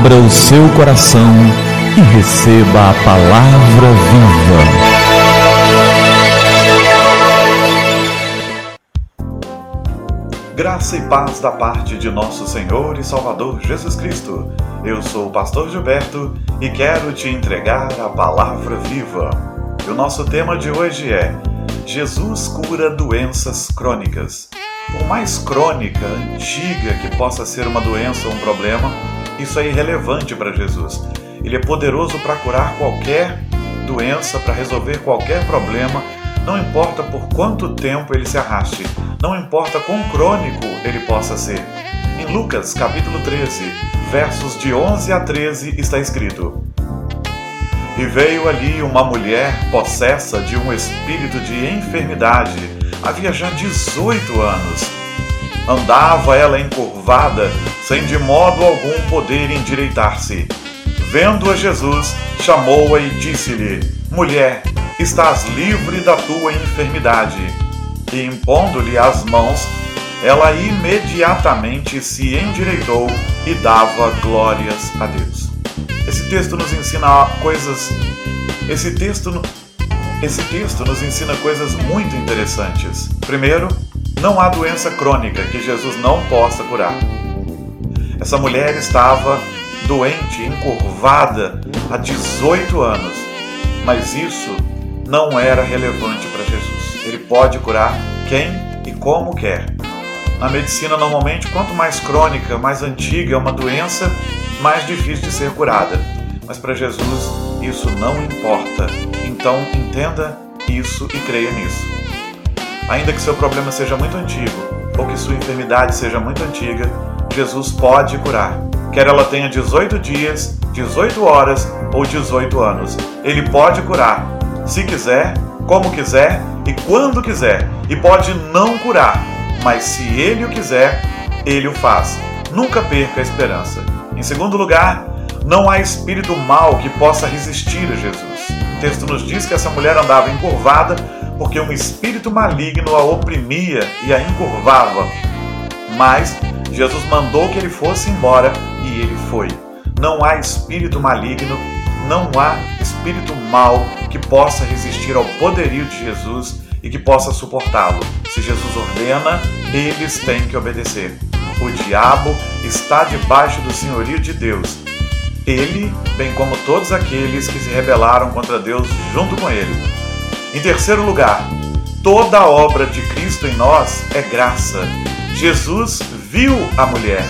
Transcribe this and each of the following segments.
Abra o seu coração e receba a palavra viva. Graça e paz da parte de nosso Senhor e Salvador Jesus Cristo. Eu sou o pastor Gilberto e quero te entregar a palavra viva. E o nosso tema de hoje é Jesus cura doenças crônicas. Por mais crônica, antiga que possa ser uma doença ou um problema, isso é irrelevante para Jesus. Ele é poderoso para curar qualquer doença, para resolver qualquer problema, não importa por quanto tempo ele se arraste, não importa quão crônico ele possa ser. Em Lucas, capítulo 13, versos de 11 a 13, está escrito: E veio ali uma mulher possessa de um espírito de enfermidade, havia já 18 anos Andava ela encurvada, sem de modo algum poder endireitar-se. Vendo-a Jesus, chamou-a e disse-lhe: Mulher, estás livre da tua enfermidade. E impondo-lhe as mãos, ela imediatamente se endireitou e dava glórias a Deus. Esse texto nos ensina coisas. Esse texto, esse texto nos ensina coisas muito interessantes. Primeiro, não há doença crônica que Jesus não possa curar. Essa mulher estava doente, encurvada há 18 anos, mas isso não era relevante para Jesus. Ele pode curar quem e como quer. Na medicina, normalmente, quanto mais crônica, mais antiga é uma doença, mais difícil de ser curada. Mas para Jesus, isso não importa. Então, entenda isso e creia nisso. Ainda que seu problema seja muito antigo ou que sua enfermidade seja muito antiga, Jesus pode curar. Quer ela tenha 18 dias, 18 horas ou 18 anos. Ele pode curar, se quiser, como quiser e quando quiser. E pode não curar, mas se ele o quiser, ele o faz. Nunca perca a esperança. Em segundo lugar, não há espírito mal que possa resistir a Jesus. O texto nos diz que essa mulher andava encurvada porque um espírito maligno a oprimia e a encurvava. Mas Jesus mandou que ele fosse embora e ele foi. Não há espírito maligno, não há espírito mal que possa resistir ao poderio de Jesus e que possa suportá-lo. Se Jesus ordena, eles têm que obedecer. O diabo está debaixo do senhorio de Deus. Ele, bem como todos aqueles que se rebelaram contra Deus junto com ele. Em terceiro lugar, toda a obra de Cristo em nós é graça. Jesus viu a mulher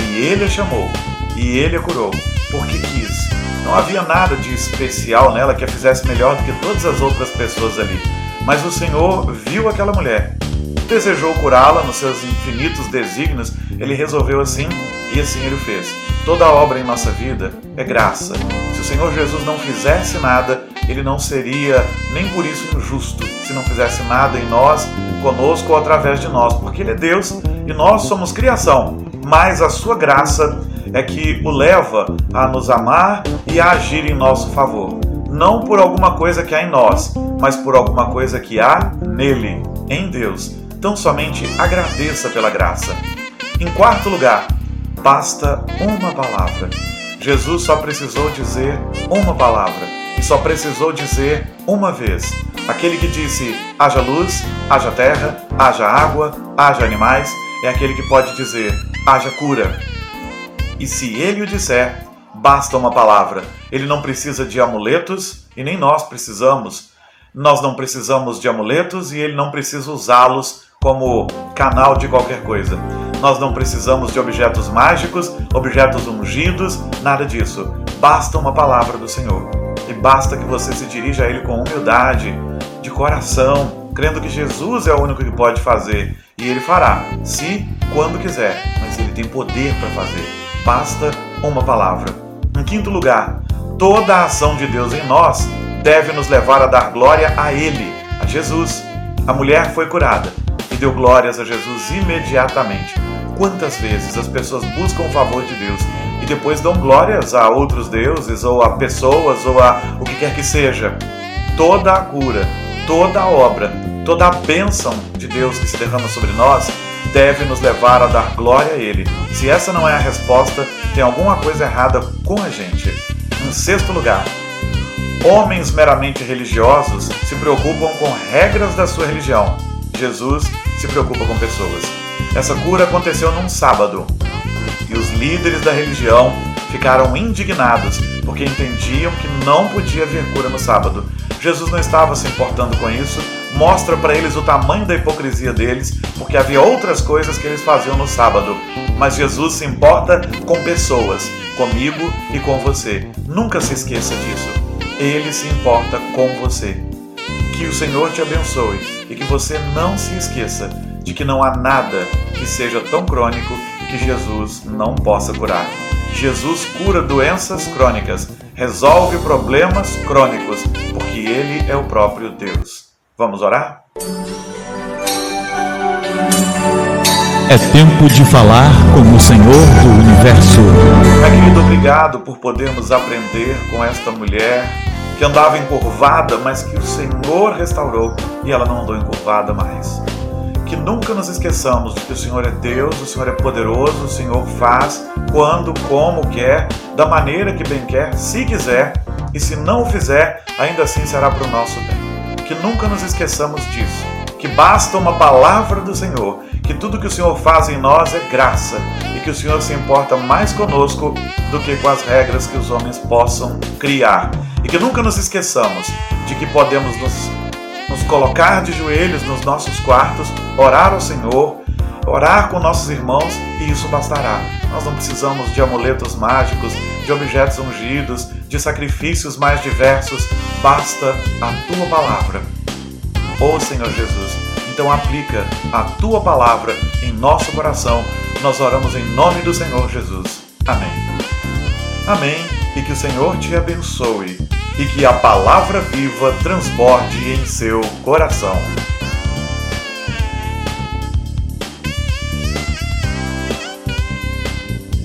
e ele a chamou e ele a curou porque quis. Não havia nada de especial nela que a fizesse melhor do que todas as outras pessoas ali. Mas o Senhor viu aquela mulher, desejou curá-la nos seus infinitos desígnios, ele resolveu assim e assim ele fez. Toda obra em nossa vida é graça. Se o Senhor Jesus não fizesse nada, ele não seria nem por isso injusto se não fizesse nada em nós, conosco ou através de nós, porque Ele é Deus e nós somos criação. Mas a Sua graça é que o leva a nos amar e a agir em nosso favor. Não por alguma coisa que há em nós, mas por alguma coisa que há nele, em Deus. Então somente agradeça pela graça. Em quarto lugar, basta uma palavra. Jesus só precisou dizer uma palavra só precisou dizer uma vez. Aquele que disse: haja luz, haja terra, haja água, haja animais, é aquele que pode dizer: haja cura. E se ele o disser, basta uma palavra. Ele não precisa de amuletos e nem nós precisamos. Nós não precisamos de amuletos e ele não precisa usá-los como canal de qualquer coisa. Nós não precisamos de objetos mágicos, objetos ungidos, nada disso. Basta uma palavra do Senhor. E basta que você se dirija a Ele com humildade, de coração, crendo que Jesus é o único que pode fazer. E Ele fará, se quando quiser, mas Ele tem poder para fazer. Basta uma palavra. Em quinto lugar, toda a ação de Deus em nós deve nos levar a dar glória a Ele, a Jesus. A mulher foi curada e deu glórias a Jesus imediatamente. Quantas vezes as pessoas buscam o favor de Deus e depois dão glórias a outros deuses, ou a pessoas, ou a o que quer que seja. Toda a cura, toda a obra, toda a bênção de Deus que se derrama sobre nós deve nos levar a dar glória a Ele. Se essa não é a resposta, tem alguma coisa errada com a gente. Em sexto lugar, homens meramente religiosos se preocupam com regras da sua religião. Jesus se preocupa com pessoas. Essa cura aconteceu num sábado e os líderes da religião ficaram indignados porque entendiam que não podia haver cura no sábado. Jesus não estava se importando com isso, mostra para eles o tamanho da hipocrisia deles, porque havia outras coisas que eles faziam no sábado. Mas Jesus se importa com pessoas, comigo e com você. Nunca se esqueça disso. Ele se importa com você. Que o Senhor te abençoe e que você não se esqueça de que não há nada que seja tão crônico que Jesus não possa curar. Jesus cura doenças crônicas, resolve problemas crônicos, porque Ele é o próprio Deus. Vamos orar? É tempo de falar com o Senhor do Universo. Meu querido, obrigado por podermos aprender com esta mulher que andava encurvada, mas que o Senhor restaurou e ela não andou encurvada mais que nunca nos esqueçamos de que o Senhor é Deus, o Senhor é poderoso, o Senhor faz quando, como quer, da maneira que bem quer, se quiser, e se não o fizer, ainda assim será para o nosso bem. Que nunca nos esqueçamos disso, que basta uma palavra do Senhor, que tudo que o Senhor faz em nós é graça e que o Senhor se importa mais conosco do que com as regras que os homens possam criar. E que nunca nos esqueçamos de que podemos nos nos colocar de joelhos nos nossos quartos, orar ao Senhor, orar com nossos irmãos e isso bastará. Nós não precisamos de amuletos mágicos, de objetos ungidos, de sacrifícios mais diversos, basta a tua palavra. Ô oh, Senhor Jesus, então aplica a tua palavra em nosso coração. Nós oramos em nome do Senhor Jesus. Amém. Amém. E que o Senhor te abençoe e que a palavra viva transborde em seu coração.